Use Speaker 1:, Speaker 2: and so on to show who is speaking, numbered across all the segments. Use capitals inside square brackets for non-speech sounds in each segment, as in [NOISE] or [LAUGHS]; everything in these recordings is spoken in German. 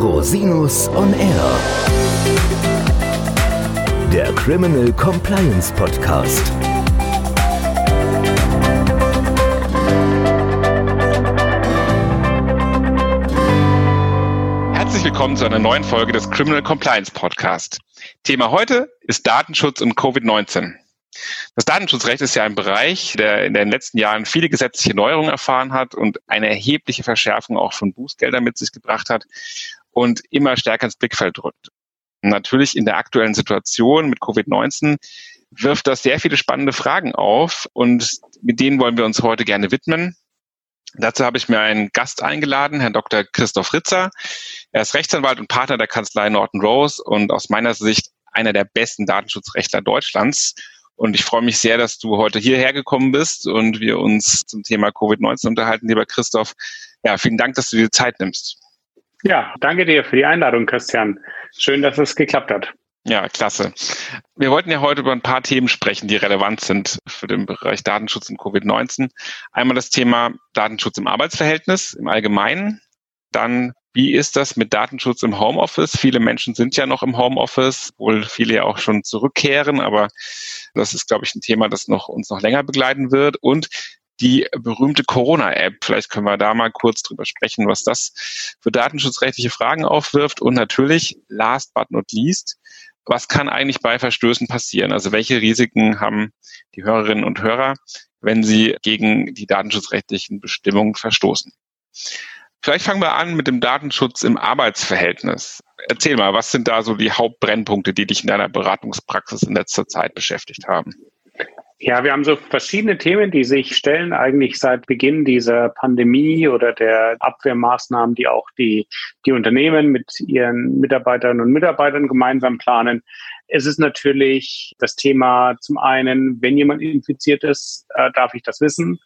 Speaker 1: Rosinus on Air. Der Criminal Compliance Podcast.
Speaker 2: Herzlich willkommen zu einer neuen Folge des Criminal Compliance Podcast. Thema heute ist Datenschutz und Covid-19. Das Datenschutzrecht ist ja ein Bereich, der in den letzten Jahren viele gesetzliche Neuerungen erfahren hat und eine erhebliche Verschärfung auch von Bußgeldern mit sich gebracht hat und immer stärker ins Blickfeld drückt. Natürlich in der aktuellen Situation mit Covid-19 wirft das sehr viele spannende Fragen auf und mit denen wollen wir uns heute gerne widmen. Dazu habe ich mir einen Gast eingeladen, Herrn Dr. Christoph Ritzer. Er ist Rechtsanwalt und Partner der Kanzlei Norton Rose und aus meiner Sicht einer der besten Datenschutzrechtler Deutschlands. Und ich freue mich sehr, dass du heute hierher gekommen bist und wir uns zum Thema Covid-19 unterhalten, lieber Christoph. Ja, vielen Dank, dass du dir Zeit nimmst.
Speaker 3: Ja, danke dir für die Einladung, Christian. Schön, dass es geklappt hat.
Speaker 2: Ja, klasse. Wir wollten ja heute über ein paar Themen sprechen, die relevant sind für den Bereich Datenschutz und Covid-19. Einmal das Thema Datenschutz im Arbeitsverhältnis im Allgemeinen. Dann, wie ist das mit Datenschutz im Homeoffice? Viele Menschen sind ja noch im Homeoffice, wohl viele ja auch schon zurückkehren, aber das ist, glaube ich, ein Thema, das noch, uns noch länger begleiten wird. Und die berühmte Corona-App. Vielleicht können wir da mal kurz drüber sprechen, was das für datenschutzrechtliche Fragen aufwirft. Und natürlich, last but not least, was kann eigentlich bei Verstößen passieren? Also welche Risiken haben die Hörerinnen und Hörer, wenn sie gegen die datenschutzrechtlichen Bestimmungen verstoßen? Vielleicht fangen wir an mit dem Datenschutz im Arbeitsverhältnis. Erzähl mal, was sind da so die Hauptbrennpunkte, die dich in deiner Beratungspraxis in letzter Zeit beschäftigt haben?
Speaker 3: Ja, wir haben so verschiedene Themen, die sich stellen eigentlich seit Beginn dieser Pandemie oder der Abwehrmaßnahmen, die auch die, die Unternehmen mit ihren Mitarbeiterinnen und Mitarbeitern gemeinsam planen. Es ist natürlich das Thema zum einen, wenn jemand infiziert ist, äh, darf ich das wissen?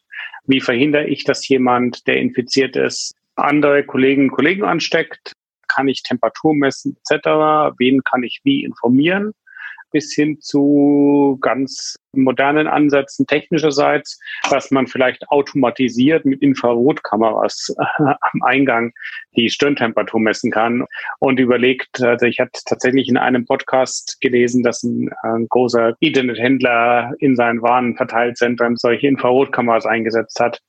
Speaker 3: Wie verhindere ich, dass jemand, der infiziert ist, andere Kolleginnen und Kollegen ansteckt? Kann ich Temperatur messen etc.? Wen kann ich wie informieren? Bis hin zu ganz modernen Ansätzen technischerseits, dass man vielleicht automatisiert mit Infrarotkameras äh, am Eingang die Stirntemperatur messen kann. Und überlegt, also ich hatte tatsächlich in einem Podcast gelesen, dass ein, ein großer Internethändler in seinen Warenverteilzentren solche Infrarotkameras eingesetzt hat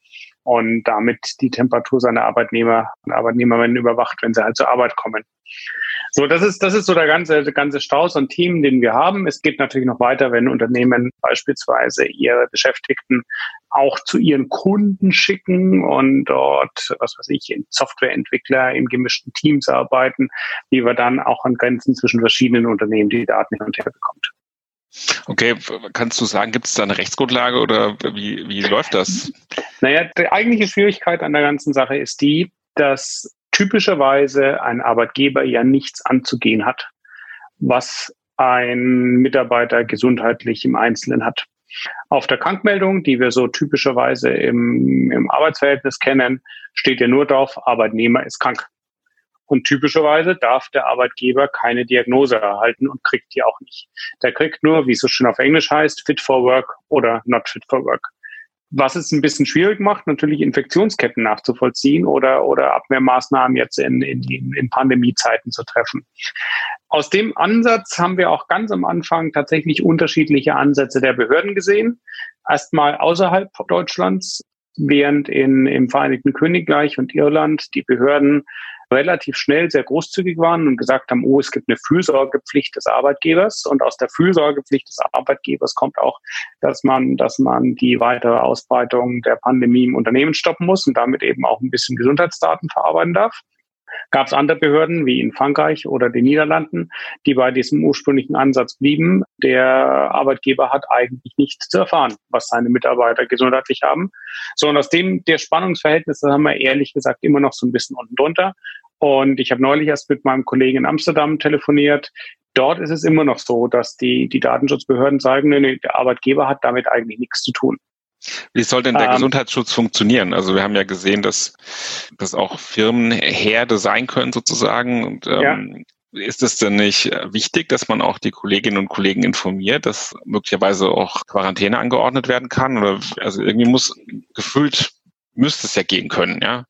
Speaker 3: und damit die Temperatur seiner Arbeitnehmer und Arbeitnehmerinnen überwacht, wenn sie halt zur Arbeit kommen. So, das ist, das ist so der ganze, der ganze Strauß an Themen, den wir haben. Es geht natürlich noch weiter, wenn Unternehmen beispielsweise ihre Beschäftigten auch zu ihren Kunden schicken und dort, was weiß ich, in Softwareentwickler in gemischten Teams arbeiten, wie wir dann auch an Grenzen zwischen verschiedenen Unternehmen die Daten hin und her bekommt.
Speaker 2: Okay, kannst du sagen, gibt es da eine Rechtsgrundlage oder wie, wie läuft das?
Speaker 3: Naja, die eigentliche Schwierigkeit an der ganzen Sache ist die, dass typischerweise ein Arbeitgeber ja nichts anzugehen hat, was ein Mitarbeiter gesundheitlich im Einzelnen hat. Auf der Krankmeldung, die wir so typischerweise im, im Arbeitsverhältnis kennen, steht ja nur drauf, Arbeitnehmer ist krank. Und typischerweise darf der Arbeitgeber keine Diagnose erhalten und kriegt die auch nicht. Der kriegt nur, wie es so schön auf Englisch heißt, fit for work oder not fit for work was es ein bisschen schwierig macht, natürlich Infektionsketten nachzuvollziehen oder, oder Abwehrmaßnahmen jetzt in, in, in Pandemiezeiten zu treffen. Aus dem Ansatz haben wir auch ganz am Anfang tatsächlich unterschiedliche Ansätze der Behörden gesehen. Erstmal außerhalb Deutschlands, während in, im Vereinigten Königreich und Irland die Behörden relativ schnell sehr großzügig waren und gesagt haben, oh, es gibt eine Fürsorgepflicht des Arbeitgebers. Und aus der Fürsorgepflicht des Arbeitgebers kommt auch, dass man, dass man die weitere Ausbreitung der Pandemie im Unternehmen stoppen muss und damit eben auch ein bisschen Gesundheitsdaten verarbeiten darf gab es andere Behörden wie in Frankreich oder den Niederlanden, die bei diesem ursprünglichen Ansatz blieben. Der Arbeitgeber hat eigentlich nichts zu erfahren, was seine Mitarbeiter gesundheitlich haben. So, und aus dem der Spannungsverhältnis, das haben wir ehrlich gesagt immer noch so ein bisschen unten drunter. Und ich habe neulich erst mit meinem Kollegen in Amsterdam telefoniert. Dort ist es immer noch so, dass die, die Datenschutzbehörden sagen, nee, der Arbeitgeber hat damit eigentlich nichts zu tun.
Speaker 2: Wie soll denn der ähm, Gesundheitsschutz funktionieren? Also wir haben ja gesehen, dass, dass auch Firmen Herde sein können sozusagen. Und, ähm, ja. Ist es denn nicht wichtig, dass man auch die Kolleginnen und Kollegen informiert, dass möglicherweise auch Quarantäne angeordnet werden kann? Oder also irgendwie muss gefühlt müsste es ja gehen können, ja?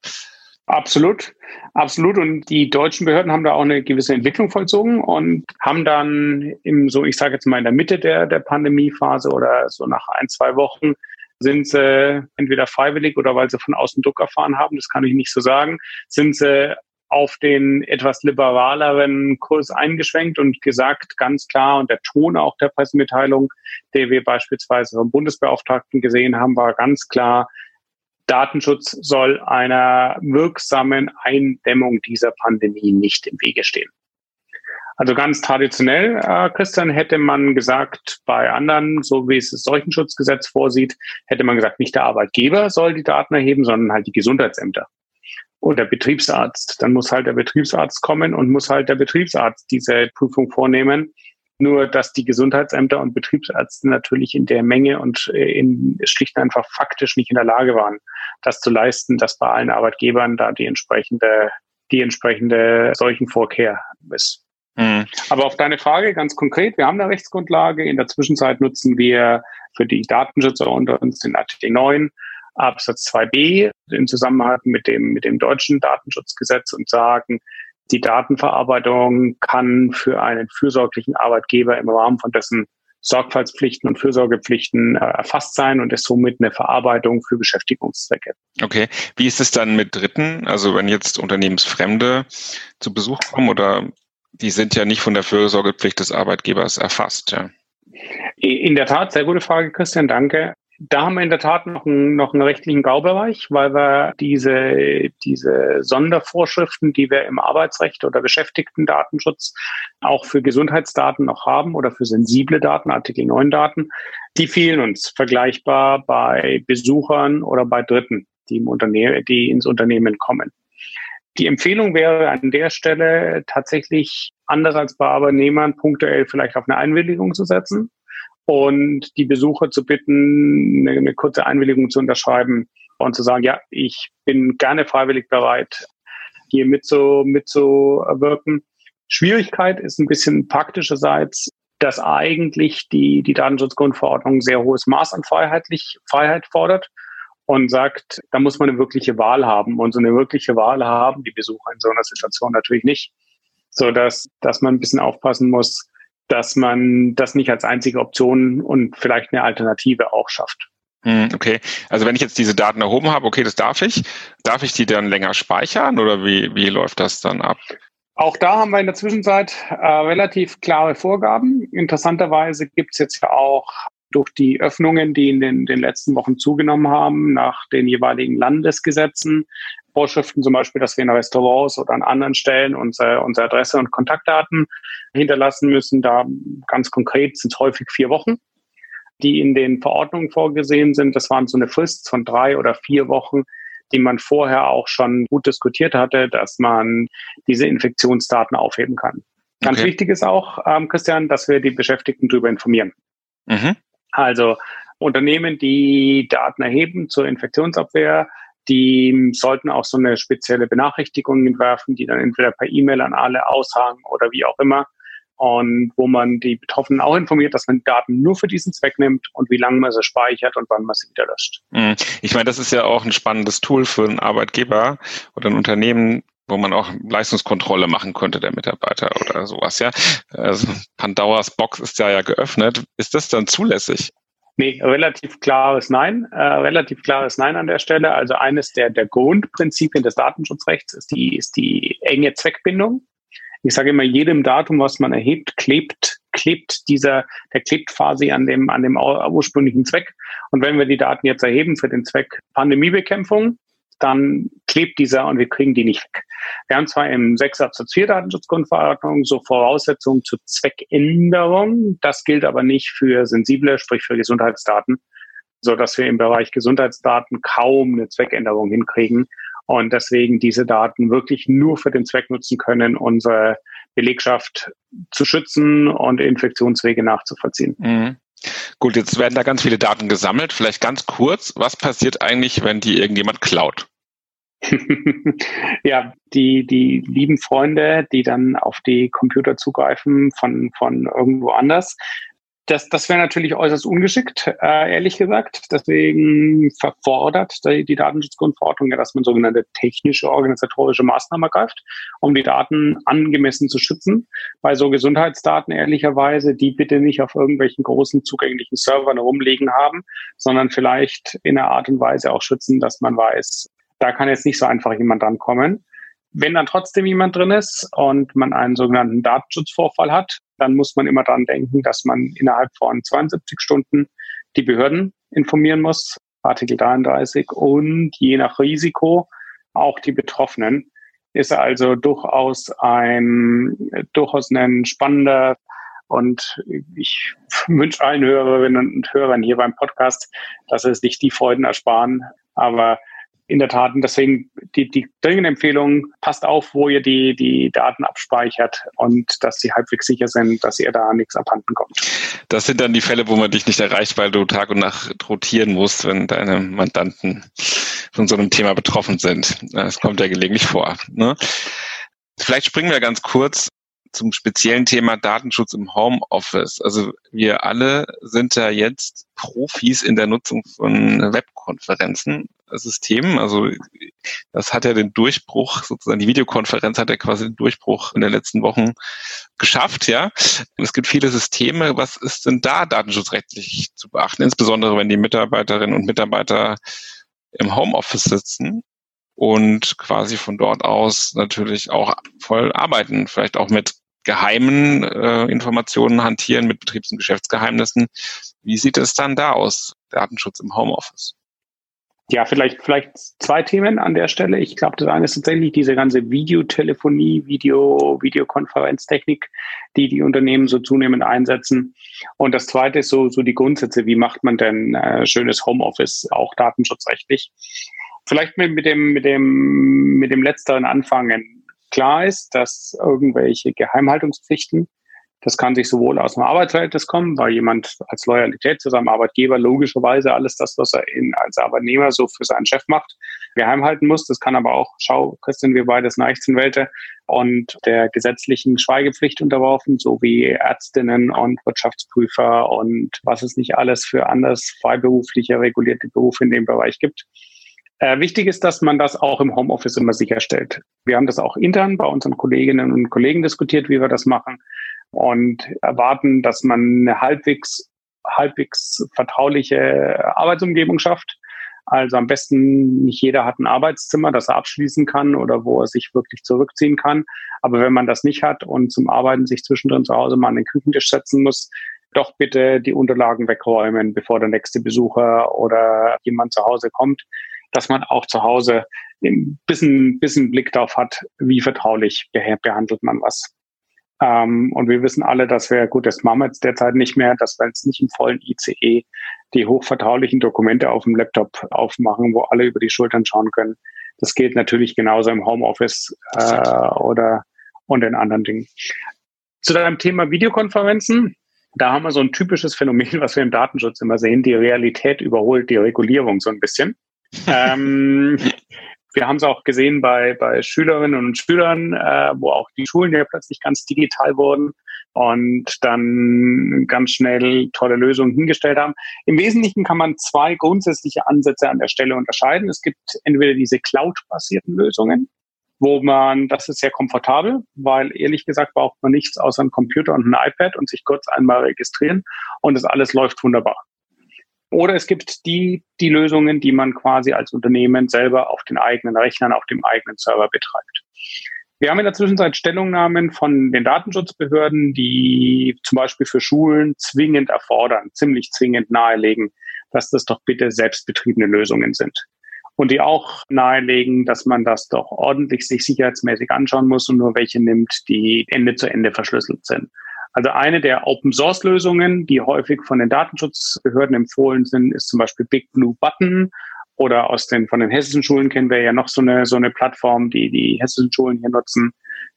Speaker 3: Absolut, absolut. Und die deutschen Behörden haben da auch eine gewisse Entwicklung vollzogen und haben dann im, so ich sage jetzt mal in der Mitte der, der Pandemiephase oder so nach ein, zwei Wochen sind sie entweder freiwillig oder weil sie von außen Druck erfahren haben, das kann ich nicht so sagen, sind sie auf den etwas liberaleren Kurs eingeschwenkt und gesagt, ganz klar, und der Ton auch der Pressemitteilung, der wir beispielsweise vom Bundesbeauftragten gesehen haben, war ganz klar, Datenschutz soll einer wirksamen Eindämmung dieser Pandemie nicht im Wege stehen. Also ganz traditionell, äh, Christian, hätte man gesagt, bei anderen, so wie es das Seuchenschutzgesetz vorsieht, hätte man gesagt, nicht der Arbeitgeber soll die Daten erheben, sondern halt die Gesundheitsämter oder der Betriebsarzt. Dann muss halt der Betriebsarzt kommen und muss halt der Betriebsarzt diese Prüfung vornehmen. Nur, dass die Gesundheitsämter und Betriebsärzte natürlich in der Menge und äh, in, schlicht einfach faktisch nicht in der Lage waren, das zu leisten, dass bei allen Arbeitgebern da die entsprechende, die entsprechende Seuchenvorkehr ist. Mhm. Aber auf deine Frage ganz konkret, wir haben eine Rechtsgrundlage. In der Zwischenzeit nutzen wir für die Datenschützer unter uns den Artikel 9 Absatz 2b im Zusammenhang mit dem, mit dem deutschen Datenschutzgesetz und sagen, die Datenverarbeitung kann für einen fürsorglichen Arbeitgeber im Rahmen von dessen Sorgfaltspflichten und Fürsorgepflichten äh, erfasst sein und ist somit eine Verarbeitung für Beschäftigungszwecke.
Speaker 2: Okay. Wie ist es dann mit Dritten? Also wenn jetzt Unternehmensfremde zu Besuch kommen oder die sind ja nicht von der Fürsorgepflicht des Arbeitgebers erfasst, ja?
Speaker 3: In der Tat, sehr gute Frage, Christian, danke. Da haben wir in der Tat noch einen, noch einen rechtlichen Graubereich, weil wir diese, diese Sondervorschriften, die wir im Arbeitsrecht oder Beschäftigten-Datenschutz auch für Gesundheitsdaten noch haben oder für sensible Daten, Artikel 9 Daten, die fehlen uns vergleichbar bei Besuchern oder bei Dritten, die, im Unternehmen, die ins Unternehmen kommen. Die Empfehlung wäre an der Stelle tatsächlich anders als bei Arbeitnehmern punktuell vielleicht auf eine Einwilligung zu setzen und die Besucher zu bitten, eine, eine kurze Einwilligung zu unterschreiben und zu sagen, ja, ich bin gerne freiwillig bereit, hier mitzu, mitzuwirken. Schwierigkeit ist ein bisschen praktischerseits, dass eigentlich die, die Datenschutzgrundverordnung sehr hohes Maß an Freiheitlich, Freiheit fordert und sagt, da muss man eine wirkliche Wahl haben. Und so eine wirkliche Wahl haben die Besucher in so einer Situation natürlich nicht. So dass, dass man ein bisschen aufpassen muss, dass man das nicht als einzige Option und vielleicht eine Alternative auch schafft.
Speaker 2: Hm, okay, also wenn ich jetzt diese Daten erhoben habe, okay, das darf ich. Darf ich die dann länger speichern oder wie, wie läuft das dann ab?
Speaker 3: Auch da haben wir in der Zwischenzeit äh, relativ klare Vorgaben. Interessanterweise gibt es jetzt ja auch durch die Öffnungen, die in den, den letzten Wochen zugenommen haben, nach den jeweiligen Landesgesetzen, Vorschriften, zum Beispiel, dass wir in Restaurants oder an anderen Stellen unsere, unsere Adresse und Kontaktdaten hinterlassen müssen. Da ganz konkret sind es häufig vier Wochen, die in den Verordnungen vorgesehen sind. Das waren so eine Frist von drei oder vier Wochen, die man vorher auch schon gut diskutiert hatte, dass man diese Infektionsdaten aufheben kann. Ganz okay. wichtig ist auch, ähm, Christian, dass wir die Beschäftigten darüber informieren. Mhm. Also Unternehmen, die Daten erheben zur Infektionsabwehr, die sollten auch so eine spezielle Benachrichtigung entwerfen, die dann entweder per E-Mail an alle aushaken oder wie auch immer. Und wo man die Betroffenen auch informiert, dass man Daten nur für diesen Zweck nimmt und wie lange man sie speichert und wann man sie wieder löscht.
Speaker 2: Mhm. Ich meine, das ist ja auch ein spannendes Tool für einen Arbeitgeber oder ein Unternehmen, wo man auch Leistungskontrolle machen könnte der Mitarbeiter oder sowas, ja. Also Pandoras Box ist ja ja geöffnet. Ist das dann zulässig?
Speaker 3: Nee, relativ klares Nein. Äh, relativ klares Nein an der Stelle. Also eines der, der Grundprinzipien des Datenschutzrechts ist die, ist die enge Zweckbindung. Ich sage immer, jedem Datum, was man erhebt, klebt, klebt dieser, der klebt quasi an dem, an dem ursprünglichen Zweck. Und wenn wir die Daten jetzt erheben für den Zweck Pandemiebekämpfung, dann klebt dieser und wir kriegen die nicht weg. Wir haben zwar im 6 Absatz 4 Datenschutzgrundverordnung so Voraussetzungen zur Zweckänderung, das gilt aber nicht für sensible, sprich für Gesundheitsdaten, so dass wir im Bereich Gesundheitsdaten kaum eine Zweckänderung hinkriegen und deswegen diese Daten wirklich nur für den Zweck nutzen können, unsere Belegschaft zu schützen und Infektionswege nachzuvollziehen. Mhm.
Speaker 2: Gut, jetzt werden da ganz viele Daten gesammelt. Vielleicht ganz kurz, was passiert eigentlich, wenn die irgendjemand klaut? [LAUGHS]
Speaker 3: ja, die, die lieben Freunde, die dann auf die Computer zugreifen von, von irgendwo anders, Das, das wäre natürlich äußerst ungeschickt, äh, ehrlich gesagt. Deswegen verfordert die, Datenschutzgrundverordnung ja, dass man sogenannte technische, organisatorische Maßnahmen ergreift, um die Daten angemessen zu schützen. Bei so Gesundheitsdaten ehrlicherweise, die bitte nicht auf irgendwelchen großen zugänglichen Servern herumliegen haben, sondern vielleicht in einer Art und Weise auch schützen, dass man weiß, da kann jetzt nicht so einfach jemand drankommen. Wenn dann trotzdem jemand drin ist und man einen sogenannten Datenschutzvorfall hat, dann muss man immer daran denken, dass man innerhalb von 72 Stunden die Behörden informieren muss, Artikel 33, und je nach Risiko auch die Betroffenen. Ist also durchaus ein, durchaus ein spannender und ich wünsche allen Hörerinnen und Hörern hier beim Podcast, dass es sich die Freuden ersparen. Aber in der Tat, und deswegen die, die dringende Empfehlung, passt auf, wo ihr die, die Daten abspeichert und dass sie halbwegs sicher sind, dass ihr da nichts abhanden kommt.
Speaker 2: Das sind dann die Fälle, wo man dich nicht erreicht, weil du Tag und Nacht rotieren musst, wenn deine Mandanten von so einem Thema betroffen sind. Das kommt ja gelegentlich vor. Ne? Vielleicht springen wir ganz kurz zum speziellen Thema Datenschutz im Homeoffice. Also wir alle sind ja jetzt Profis in der Nutzung von Webkonferenzen. Systemen. Also das hat ja den Durchbruch, sozusagen die Videokonferenz hat ja quasi den Durchbruch in den letzten Wochen geschafft, ja. Es gibt viele Systeme. Was ist denn da datenschutzrechtlich zu beachten? Insbesondere wenn die Mitarbeiterinnen und Mitarbeiter im Homeoffice sitzen und quasi von dort aus natürlich auch voll arbeiten, vielleicht auch mit geheimen äh, Informationen hantieren, mit Betriebs- und Geschäftsgeheimnissen. Wie sieht es dann da aus, Datenschutz im Homeoffice?
Speaker 3: Ja, vielleicht, vielleicht zwei Themen an der Stelle. Ich glaube, das eine ist tatsächlich diese ganze Videotelefonie, Video, Videokonferenztechnik, die die Unternehmen so zunehmend einsetzen. Und das zweite ist so, so die Grundsätze. Wie macht man denn äh, schönes Homeoffice, auch datenschutzrechtlich? Vielleicht mit, mit dem, mit dem, mit dem letzteren anfangen. Klar ist, dass irgendwelche Geheimhaltungspflichten das kann sich sowohl aus dem Arbeitsverhältnis kommen, weil jemand als Loyalität zu seinem Arbeitgeber logischerweise alles das, was er in, als Arbeitnehmer so für seinen Chef macht, geheim halten muss. Das kann aber auch, schau, Christian, wir beide sind Rechtsanwälte und der gesetzlichen Schweigepflicht unterworfen, so wie Ärztinnen und Wirtschaftsprüfer und was es nicht alles für anders freiberufliche regulierte Berufe in dem Bereich gibt. Äh, wichtig ist, dass man das auch im Homeoffice immer sicherstellt. Wir haben das auch intern bei unseren Kolleginnen und Kollegen diskutiert, wie wir das machen und erwarten, dass man eine halbwegs, halbwegs vertrauliche Arbeitsumgebung schafft. Also am besten nicht jeder hat ein Arbeitszimmer, das er abschließen kann oder wo er sich wirklich zurückziehen kann. Aber wenn man das nicht hat und zum Arbeiten sich zwischendrin zu Hause mal an den Küchentisch setzen muss, doch bitte die Unterlagen wegräumen, bevor der nächste Besucher oder jemand zu Hause kommt, dass man auch zu Hause ein bisschen, bisschen Blick darauf hat, wie vertraulich behandelt man was. Ähm, und wir wissen alle, dass wir, gut, das machen wir jetzt derzeit nicht mehr, dass wir jetzt nicht im vollen ICE die hochvertraulichen Dokumente auf dem Laptop aufmachen, wo alle über die Schultern schauen können. Das geht natürlich genauso im Homeoffice äh, oder und in anderen Dingen. Zu deinem Thema Videokonferenzen, da haben wir so ein typisches Phänomen, was wir im Datenschutz immer sehen. Die Realität überholt die Regulierung so ein bisschen. Ähm, wir haben es auch gesehen bei, bei Schülerinnen und Schülern, äh, wo auch die Schulen ja plötzlich ganz digital wurden und dann ganz schnell tolle Lösungen hingestellt haben. Im Wesentlichen kann man zwei grundsätzliche Ansätze an der Stelle unterscheiden. Es gibt entweder diese Cloud-basierten Lösungen, wo man, das ist sehr komfortabel, weil ehrlich gesagt braucht man nichts außer einen Computer und ein iPad und sich kurz einmal registrieren und das alles läuft wunderbar. Oder es gibt die, die Lösungen, die man quasi als Unternehmen selber auf den eigenen Rechnern, auf dem eigenen Server betreibt. Wir haben in der Zwischenzeit Stellungnahmen von den Datenschutzbehörden, die zum Beispiel für Schulen zwingend erfordern, ziemlich zwingend nahelegen, dass das doch bitte selbstbetriebene Lösungen sind. Und die auch nahelegen, dass man das doch ordentlich sich sicherheitsmäßig anschauen muss und nur welche nimmt, die Ende zu Ende verschlüsselt sind. Also eine der Open-Source-Lösungen, die häufig von den Datenschutzbehörden empfohlen sind, ist zum Beispiel Big Blue Button oder aus den, von den hessischen Schulen kennen wir ja noch so eine, so eine Plattform, die die hessischen Schulen hier nutzen,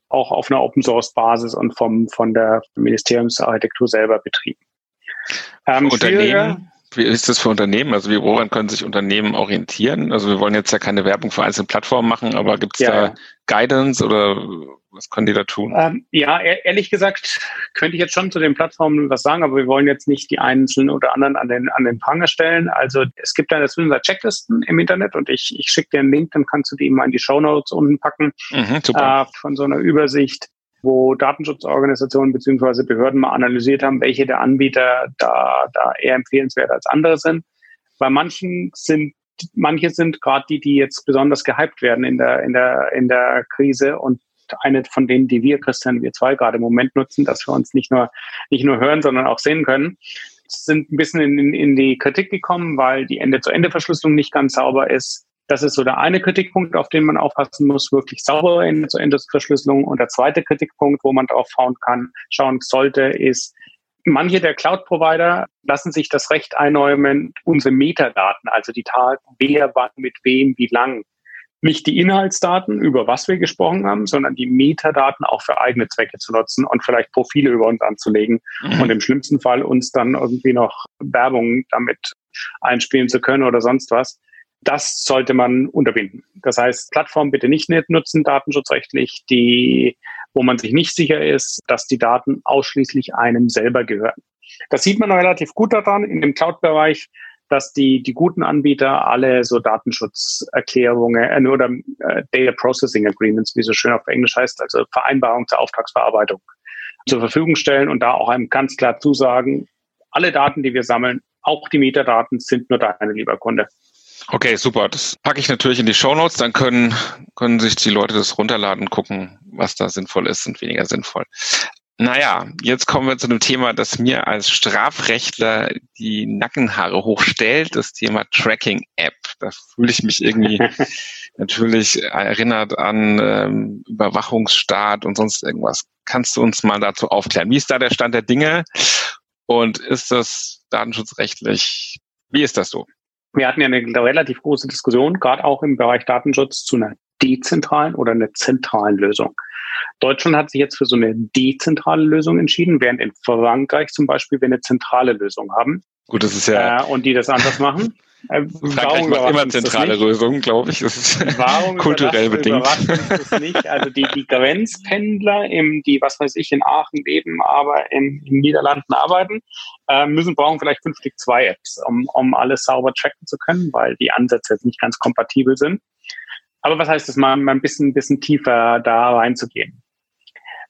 Speaker 3: auch auf einer Open-Source-Basis und vom, von der Ministeriumsarchitektur selber betrieben.
Speaker 2: Ähm, Unternehmen, Wie ist das für Unternehmen? Also wie, woran können sich Unternehmen orientieren? Also wir wollen jetzt ja keine Werbung für einzelne Plattformen machen, aber gibt es ja, da ja. Guidance oder was können die da tun?
Speaker 3: Ähm, ja, e-, ehrlich gesagt könnte ich jetzt schon zu den Plattformen was sagen, aber wir wollen jetzt nicht die einzelnen oder anderen an den, an den Pranger stellen. Also es gibt da das Checklisten im Internet und ich, ich schicke dir einen Link, dann kannst du die mal in die Show Notes unten packen mhm, äh, von so einer Übersicht wo Datenschutzorganisationen beziehungsweise Behörden mal analysiert haben, welche der Anbieter da, da eher empfehlenswert als andere sind. Bei manchen sind manche sind gerade die, die jetzt besonders gehypt werden in der, in der, in der Krise und eine von denen, die wir, Christian, wir zwei gerade im Moment nutzen, dass wir uns nicht nur, nicht nur hören, sondern auch sehen können, sind ein bisschen in, in die Kritik gekommen, weil die Ende-zu-Ende-Verschlüsselung nicht ganz sauber ist. Das ist so der eine Kritikpunkt, auf den man aufpassen muss, wirklich saubere Ende-zu-Ende-Verschlüsselung. Und der zweite Kritikpunkt, wo man drauf schauen kann, schauen sollte, ist, manche der Cloud-Provider lassen sich das Recht einräumen, unsere Metadaten, also die Daten, wer wann mit wem, wie lang, nicht die Inhaltsdaten, über was wir gesprochen haben, sondern die Metadaten auch für eigene Zwecke zu nutzen und vielleicht Profile über uns anzulegen mhm. und im schlimmsten Fall uns dann irgendwie noch Werbung damit einspielen zu können oder sonst was. Das sollte man unterbinden. Das heißt, Plattformen bitte nicht nutzen, datenschutzrechtlich, die, wo man sich nicht sicher ist, dass die Daten ausschließlich einem selber gehören. Das sieht man relativ gut daran. In dem Cloud-Bereich dass die, die guten Anbieter alle so Datenschutzerklärungen äh, oder äh, Data Processing Agreements, wie so schön auf Englisch heißt, also Vereinbarung zur Auftragsverarbeitung zur Verfügung stellen und da auch einem ganz klar zusagen, alle Daten, die wir sammeln, auch die Metadaten sind nur deine, lieber Kunde.
Speaker 2: Okay, super. Das packe ich natürlich in die Show Notes. Dann können, können sich die Leute das runterladen, gucken, was da sinnvoll ist und weniger sinnvoll. Naja, jetzt kommen wir zu einem Thema, das mir als Strafrechtler die Nackenhaare hochstellt, das Thema Tracking-App. Da fühle ich mich irgendwie [LAUGHS] natürlich erinnert an ähm, Überwachungsstaat und sonst irgendwas. Kannst du uns mal dazu aufklären? Wie ist da der Stand der Dinge? Und ist das datenschutzrechtlich, wie ist das so?
Speaker 3: Wir hatten ja eine relativ große Diskussion, gerade auch im Bereich Datenschutz, zu einer dezentralen oder einer zentralen Lösung. Deutschland hat sich jetzt für so eine dezentrale Lösung entschieden, während in Frankreich zum Beispiel wir eine zentrale Lösung haben.
Speaker 2: Gut, das ist ja.
Speaker 3: Äh, und die das anders machen.
Speaker 2: Äh, Frankreich macht immer zentrale Lösungen, glaube ich. Das ist warum [LAUGHS] kulturell bedingt.
Speaker 3: Das nicht? Also die, die Grenzpendler, im, die, was weiß ich, in Aachen leben, aber in, in Niederlanden arbeiten, äh, müssen brauchen vielleicht künftig zwei Apps, um, um alles sauber tracken zu können, weil die Ansätze jetzt nicht ganz kompatibel sind. Aber was heißt es, mal, mal ein bisschen, bisschen tiefer da reinzugehen?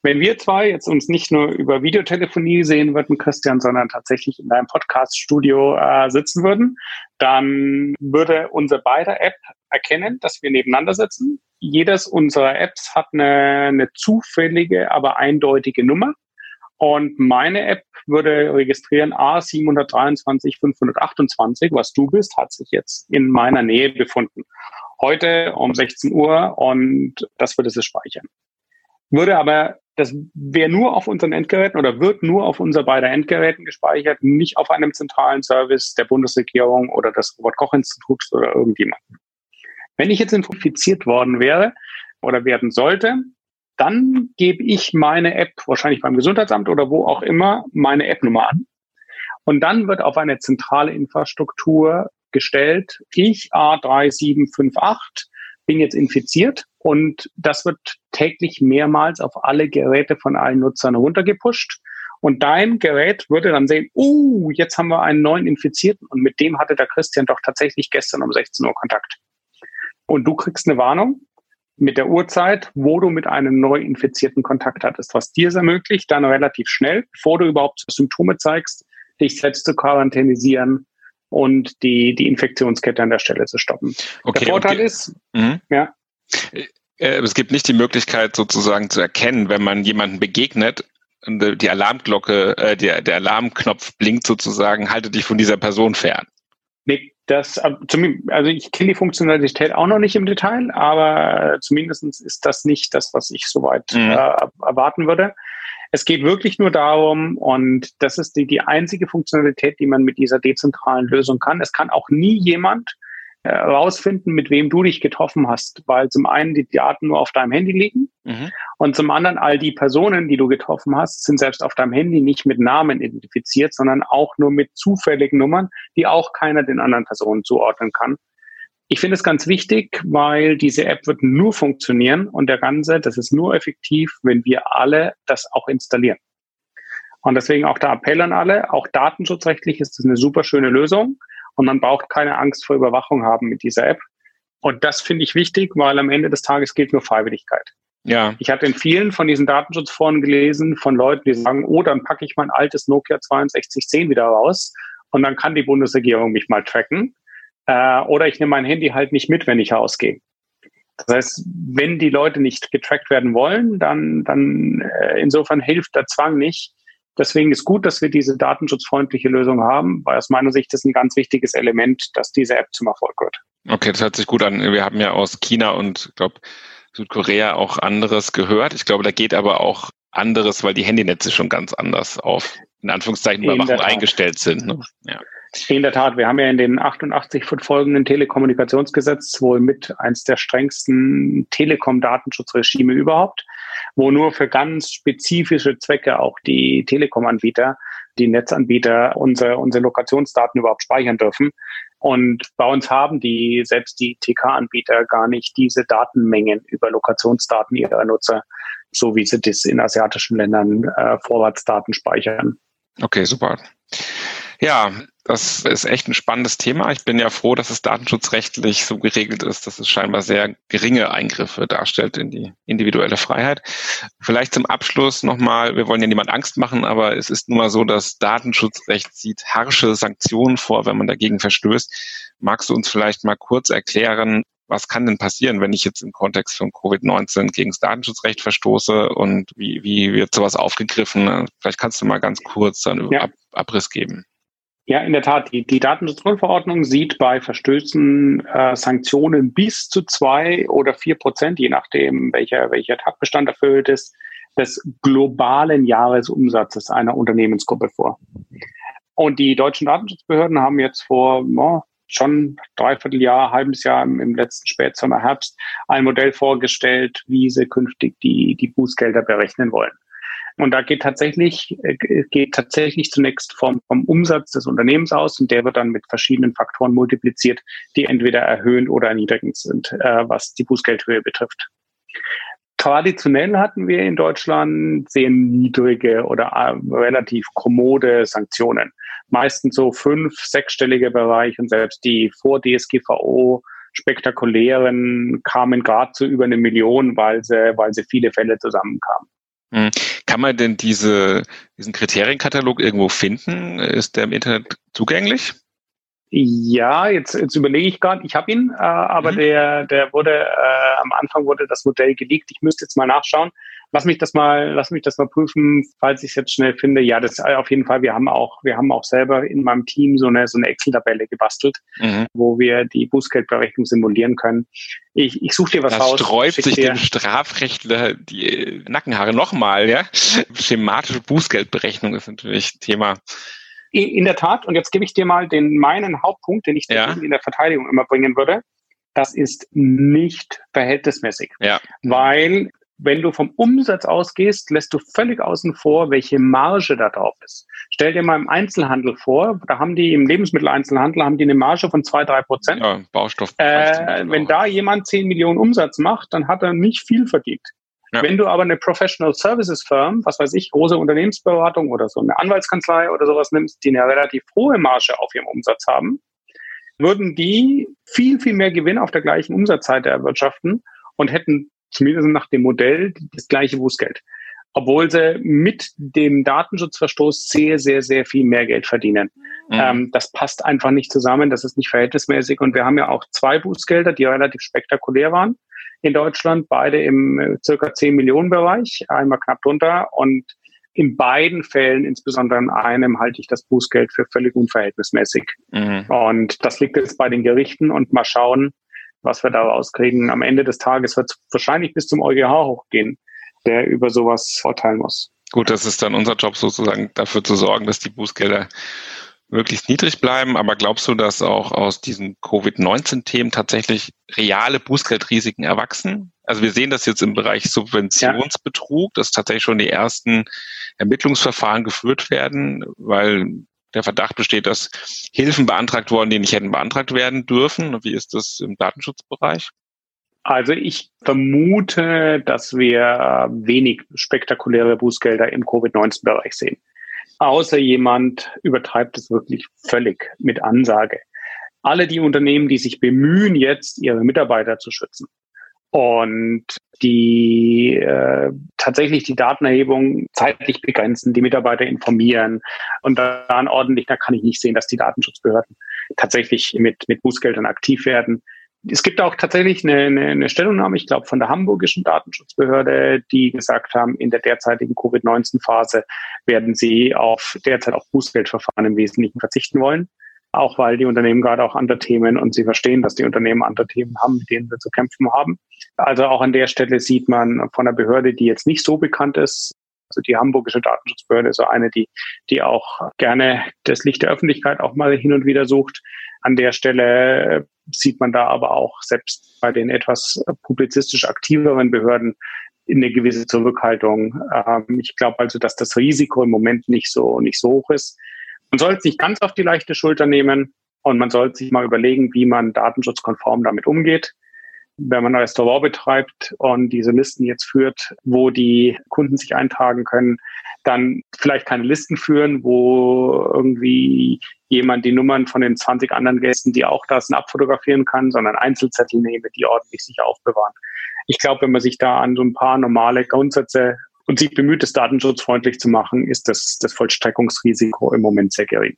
Speaker 3: Wenn wir zwei jetzt uns nicht nur über Videotelefonie sehen würden, Christian, sondern tatsächlich in deinem Podcast-Studio äh, sitzen würden, dann würde unsere beide App erkennen, dass wir nebeneinander sitzen. Jedes unserer Apps hat eine, eine zufällige, aber eindeutige Nummer. Und meine App würde registrieren A723 528, was du bist, hat sich jetzt in meiner Nähe befunden. Heute um 16 Uhr und das würde es speichern. Würde aber, das wäre nur auf unseren Endgeräten oder wird nur auf unser beider Endgeräten gespeichert, nicht auf einem zentralen Service der Bundesregierung oder des Robert-Koch-Instituts oder irgendjemanden. Wenn ich jetzt infiziert worden wäre oder werden sollte, dann gebe ich meine App, wahrscheinlich beim Gesundheitsamt oder wo auch immer, meine App-Nummer an. Und dann wird auf eine zentrale Infrastruktur gestellt, ich A3758 bin jetzt infiziert und das wird täglich mehrmals auf alle Geräte von allen Nutzern runtergepusht. Und dein Gerät würde dann sehen, uh, jetzt haben wir einen neuen Infizierten und mit dem hatte der Christian doch tatsächlich gestern um 16 Uhr Kontakt. Und du kriegst eine Warnung mit der Uhrzeit, wo du mit einem neu infizierten Kontakt hattest, was dir es ermöglicht, dann relativ schnell, bevor du überhaupt Symptome zeigst, dich selbst zu quarantänisieren und die, die Infektionskette an der Stelle zu stoppen.
Speaker 2: Okay, der Vorteil okay. ist, mhm. ja. Äh, es gibt nicht die Möglichkeit sozusagen zu erkennen, wenn man jemanden begegnet, die Alarmglocke, äh, der, der Alarmknopf blinkt sozusagen, halte dich von dieser Person fern.
Speaker 3: Nee, das, äh, also ich kenne die Funktionalität auch noch nicht im Detail, aber zumindest ist das nicht das, was ich soweit mhm. äh, erwarten würde. Es geht wirklich nur darum, und das ist die, die einzige Funktionalität, die man mit dieser dezentralen Lösung kann. Es kann auch nie jemand herausfinden, äh, mit wem du dich getroffen hast, weil zum einen die Daten nur auf deinem Handy liegen mhm. Und zum anderen, all die Personen, die du getroffen hast, sind selbst auf deinem Handy nicht mit Namen identifiziert, sondern auch nur mit zufälligen Nummern, die auch keiner den anderen Personen zuordnen kann. Ich finde es ganz wichtig, weil diese App wird nur funktionieren und der Ganze, das ist nur effektiv, wenn wir alle das auch installieren. Und deswegen auch der Appell an alle, auch datenschutzrechtlich ist das eine super schöne Lösung und man braucht keine Angst vor Überwachung haben mit dieser App. Und das finde ich wichtig, weil am Ende des Tages gilt nur Freiwilligkeit. Ja. Ich hatte in vielen von diesen Datenschutzforen gelesen von Leuten, die sagen, oh, dann packe ich mein altes Nokia 6210 wieder raus und dann kann die Bundesregierung mich mal tracken. Äh, oder ich nehme mein Handy halt nicht mit, wenn ich rausgehe. Das heißt, wenn die Leute nicht getrackt werden wollen, dann, dann äh, insofern hilft der Zwang nicht. Deswegen ist gut, dass wir diese datenschutzfreundliche Lösung haben, weil aus meiner Sicht ist ein ganz wichtiges Element, dass diese App zum Erfolg wird.
Speaker 2: Okay, das hört sich gut an. Wir haben ja aus China und ich glaube Südkorea auch anderes gehört. Ich glaube, da geht aber auch anderes, weil die Handynetze schon ganz anders auf in Anführungszeichen Überwachung eingestellt sind. Ne?
Speaker 3: Ja. In der Tat, wir haben ja in den 88 folgenden Telekommunikationsgesetz wohl mit eins der strengsten Telekom-Datenschutzregime überhaupt, wo nur für ganz spezifische Zwecke auch die Telekom-Anbieter, die Netzanbieter unsere, unsere Lokationsdaten überhaupt speichern dürfen. Und bei uns haben die, selbst die TK-Anbieter gar nicht diese Datenmengen über Lokationsdaten ihrer Nutzer, so wie sie das in asiatischen Ländern äh, Vorratsdaten speichern.
Speaker 2: Okay, super. Ja, das ist echt ein spannendes Thema. Ich bin ja froh, dass es datenschutzrechtlich so geregelt ist, dass es scheinbar sehr geringe Eingriffe darstellt in die individuelle Freiheit. Vielleicht zum Abschluss nochmal, wir wollen ja niemand Angst machen, aber es ist nun mal so, dass Datenschutzrecht sieht harsche Sanktionen vor, wenn man dagegen verstößt. Magst du uns vielleicht mal kurz erklären, was kann denn passieren, wenn ich jetzt im Kontext von Covid-19 gegen das Datenschutzrecht verstoße und wie, wie wird sowas aufgegriffen? Vielleicht kannst du mal ganz kurz dann ja. Abriss geben.
Speaker 3: Ja, in der Tat. Die, die Datenschutzgrundverordnung sieht bei Verstößen äh, Sanktionen bis zu zwei oder vier Prozent, je nachdem, welcher, welcher Tatbestand erfüllt ist, des globalen Jahresumsatzes einer Unternehmensgruppe vor. Und die deutschen Datenschutzbehörden haben jetzt vor no, schon dreiviertel Jahr, halbes Jahr im, im letzten Spätsommer, Herbst ein Modell vorgestellt, wie sie künftig die, die Bußgelder berechnen wollen. Und da geht tatsächlich, äh, geht tatsächlich zunächst vom, vom Umsatz des Unternehmens aus und der wird dann mit verschiedenen Faktoren multipliziert, die entweder erhöhend oder erniedrigend sind, äh, was die Bußgeldhöhe betrifft. Traditionell hatten wir in Deutschland sehr niedrige oder äh, relativ kommode Sanktionen. Meistens so fünf, sechsstellige Bereich und selbst die vor DSGVO spektakulären kamen gerade zu über eine Million, weil sie, weil sie viele Fälle zusammenkamen.
Speaker 2: Hm. Kann man denn diese, diesen Kriterienkatalog irgendwo finden? Ist der im Internet zugänglich?
Speaker 3: Ja, jetzt, jetzt überlege ich gerade, ich habe ihn, äh, aber mhm. der, der wurde, äh, am Anfang wurde das Modell geleakt. Ich müsste jetzt mal nachschauen lass mich das mal, lass mich das mal prüfen, falls ich es jetzt schnell finde. Ja, das äh, auf jeden Fall. Wir haben auch, wir haben auch selber in meinem Team so eine, so eine Excel-Tabelle gebastelt, mhm. wo wir die Bußgeldberechnung simulieren können. Ich, ich suche dir was
Speaker 2: da
Speaker 3: raus.
Speaker 2: sträubt sich dem Strafrechtler die Nackenhaare nochmal, ja. Schematische Bußgeldberechnung ist natürlich Thema.
Speaker 3: In, der Tat. Und jetzt gebe ich dir mal den, meinen Hauptpunkt, den ich ja. in der Verteidigung immer bringen würde. Das ist nicht verhältnismäßig. Ja. Weil wenn du vom Umsatz ausgehst, lässt du völlig außen vor, welche Marge da drauf ist. Stell dir mal im Einzelhandel vor, da haben die im Lebensmitteleinzelhandel haben die eine Marge von zwei drei Prozent. Ja,
Speaker 2: Baustoff.
Speaker 3: Äh, wenn da jemand zehn Millionen Umsatz macht, dann hat er nicht viel verdient. Ja. Wenn du aber eine Professional Services Firm, was weiß ich, große Unternehmensberatung oder so eine Anwaltskanzlei oder sowas nimmst, die eine relativ hohe Marge auf ihrem Umsatz haben, würden die viel, viel mehr Gewinn auf der gleichen Umsatzseite erwirtschaften und hätten zumindest nach dem Modell das gleiche Bußgeld. Obwohl sie mit dem Datenschutzverstoß sehr, sehr, sehr viel mehr Geld verdienen. Mhm. Ähm, das passt einfach nicht zusammen, das ist nicht verhältnismäßig. Und wir haben ja auch zwei Bußgelder, die relativ spektakulär waren in Deutschland, beide im äh, circa 10 Millionen Bereich, einmal knapp drunter. Und in beiden Fällen, insbesondere in einem, halte ich das Bußgeld für völlig unverhältnismäßig. Mhm. Und das liegt jetzt bei den Gerichten und mal schauen, was wir da rauskriegen. Am Ende des Tages wird es wahrscheinlich bis zum EuGH hochgehen, der über sowas vorteilen muss.
Speaker 2: Gut, das ist dann unser Job sozusagen, dafür zu sorgen, dass die Bußgelder möglichst niedrig bleiben. Aber glaubst du, dass auch aus diesen Covid-19-Themen tatsächlich reale Bußgeldrisiken erwachsen? Also wir sehen das jetzt im Bereich Subventionsbetrug, dass tatsächlich schon die ersten Ermittlungsverfahren geführt werden, weil der Verdacht besteht, dass Hilfen beantragt worden, die nicht hätten beantragt werden dürfen. Wie ist das im Datenschutzbereich?
Speaker 3: Also ich vermute, dass wir wenig spektakuläre Bußgelder im Covid-19-Bereich sehen. Außer jemand übertreibt es wirklich völlig mit Ansage. Alle die Unternehmen, die sich bemühen, jetzt ihre Mitarbeiter zu schützen und die äh, tatsächlich die Datenerhebung zeitlich begrenzen, die Mitarbeiter informieren und dann ordentlich, da kann ich nicht sehen, dass die Datenschutzbehörden tatsächlich mit, mit Bußgeldern aktiv werden es gibt auch tatsächlich eine, eine, eine Stellungnahme, ich glaube, von der hamburgischen Datenschutzbehörde, die gesagt haben, in der derzeitigen Covid-19-Phase werden sie auf derzeit auf Bußgeldverfahren im Wesentlichen verzichten wollen. Auch weil die Unternehmen gerade auch andere Themen und sie verstehen, dass die Unternehmen andere Themen haben, mit denen wir zu kämpfen haben. Also auch an der Stelle sieht man von einer Behörde, die jetzt nicht so bekannt ist, also die hamburgische Datenschutzbehörde ist so eine, die, die auch gerne das Licht der Öffentlichkeit auch mal hin und wieder sucht. An der Stelle sieht man da aber auch selbst bei den etwas publizistisch aktiveren Behörden eine gewisse Zurückhaltung. Ähm, ich glaube also, dass das Risiko im Moment nicht so, nicht so hoch ist. Man sollte es nicht ganz auf die leichte Schulter nehmen und man sollte sich mal überlegen, wie man datenschutzkonform damit umgeht. Wenn man ein Restaurant betreibt und diese Listen jetzt führt, wo die Kunden sich eintragen können, dann vielleicht keine Listen führen, wo irgendwie jemand die Nummern von den 20 anderen Gästen, die auch da sind, abfotografieren kann, sondern Einzelzettel nehme, die ordentlich sicher aufbewahren. Ich glaube, wenn man sich da an so ein paar normale Grundsätze und sich bemüht, es datenschutzfreundlich zu machen, ist das, das Vollstreckungsrisiko im Moment sehr gering.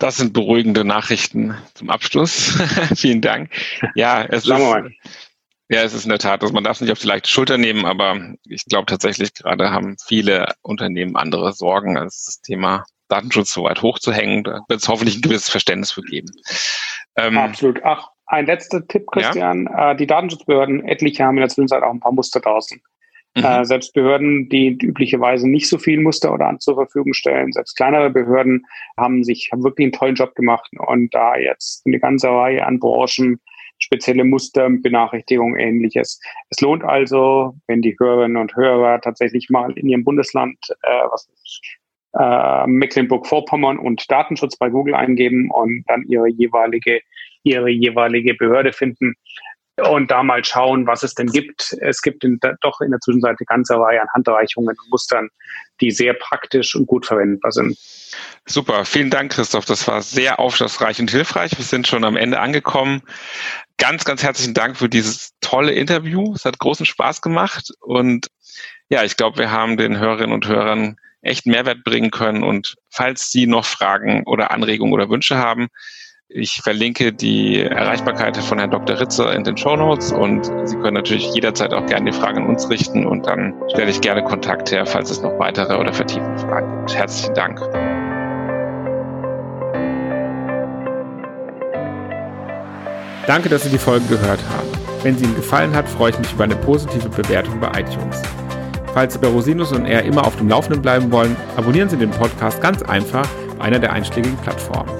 Speaker 2: Das sind beruhigende Nachrichten zum Abschluss. [LAUGHS] Vielen Dank. Ja, es ist, ja, es ist in der Tat, dass man darf nicht auf die leichte Schulter nehmen, aber ich glaube tatsächlich gerade haben viele Unternehmen andere Sorgen als das Thema Datenschutz so weit hochzuhängen. Da wird es hoffentlich ein gewisses Verständnis für geben.
Speaker 3: Ähm, Absolut. Ach, ein letzter Tipp, Christian. Ja? Äh, die Datenschutzbehörden, etliche haben in der Zwischenzeit auch ein paar Muster draußen. Mhm. Äh, selbst Behörden, die üblicherweise nicht so viel Muster oder zur Verfügung stellen, selbst kleinere Behörden haben sich haben wirklich einen tollen Job gemacht und da jetzt eine ganze Reihe an Branchen spezielle Muster, Benachrichtigungen, ähnliches. Es lohnt also, wenn die Hörerinnen und Hörer tatsächlich mal in ihrem Bundesland, äh, was äh, Mecklenburg-Vorpommern und Datenschutz bei Google eingeben und dann ihre jeweilige, ihre jeweilige Behörde finden und da mal schauen, was es denn gibt. Es gibt in, doch in der Zwischenzeit eine ganze Reihe an Handreichungen und Mustern, die sehr praktisch und gut verwendbar sind.
Speaker 2: Super, vielen Dank, Christoph. Das war sehr aufschlussreich und hilfreich. Wir sind schon am Ende angekommen. Ganz, ganz herzlichen Dank für dieses tolle Interview. Es hat großen Spaß gemacht und ja, ich glaube, wir haben den Hörerinnen und Hörern echt Mehrwert bringen können. Und falls Sie noch Fragen oder Anregungen oder Wünsche haben, ich verlinke die Erreichbarkeit von Herrn Dr. Ritzer in den Show Notes und Sie können natürlich jederzeit auch gerne die Fragen an uns richten und dann stelle ich gerne Kontakt her, falls es noch weitere oder vertiefende Fragen gibt. Herzlichen Dank. Danke, dass Sie die Folge gehört haben. Wenn sie Ihnen gefallen hat, freue ich mich über eine positive Bewertung bei iTunes. Falls Sie bei Rosinus und er immer auf dem Laufenden bleiben wollen, abonnieren Sie den Podcast ganz einfach bei einer der einschlägigen Plattformen.